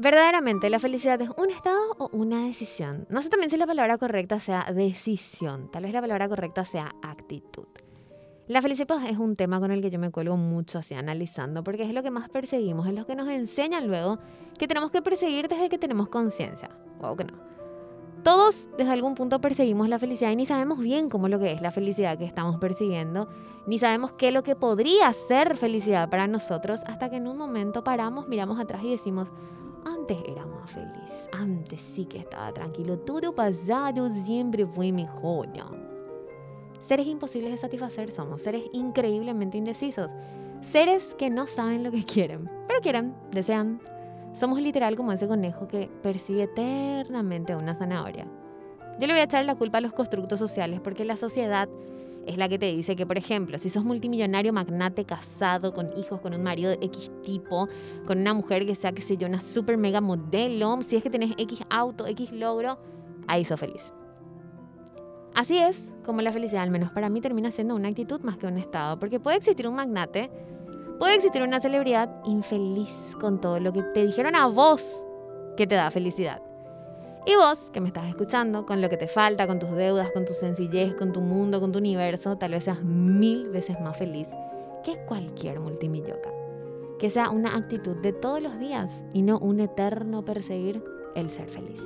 Verdaderamente, ¿la felicidad es un estado o una decisión? No sé también si la palabra correcta sea decisión, tal vez la palabra correcta sea actitud. La felicidad es un tema con el que yo me cuelgo mucho así analizando, porque es lo que más perseguimos, es lo que nos enseñan luego que tenemos que perseguir desde que tenemos conciencia. o que no. Todos desde algún punto perseguimos la felicidad y ni sabemos bien cómo lo que es la felicidad que estamos persiguiendo, ni sabemos qué es lo que podría ser felicidad para nosotros, hasta que en un momento paramos, miramos atrás y decimos, antes era más feliz. Antes sí que estaba tranquilo. Todo pasado siempre fue mejor. Seres imposibles de satisfacer somos. Seres increíblemente indecisos. Seres que no saben lo que quieren. Pero quieren, desean. Somos literal como ese conejo que persigue eternamente una zanahoria. Yo le voy a echar la culpa a los constructos sociales porque la sociedad es la que te dice que, por ejemplo, si sos multimillonario, magnate, casado, con hijos, con un marido de X tipo, con una mujer que sea, qué sé yo, una super mega modelo, si es que tenés X auto, X logro, ahí sos feliz. Así es como la felicidad, al menos para mí, termina siendo una actitud más que un estado, porque puede existir un magnate, puede existir una celebridad infeliz con todo lo que te dijeron a vos que te da felicidad. Y vos, que me estás escuchando, con lo que te falta, con tus deudas, con tu sencillez, con tu mundo, con tu universo, tal vez seas mil veces más feliz que cualquier multimilloca. Que sea una actitud de todos los días y no un eterno perseguir el ser feliz.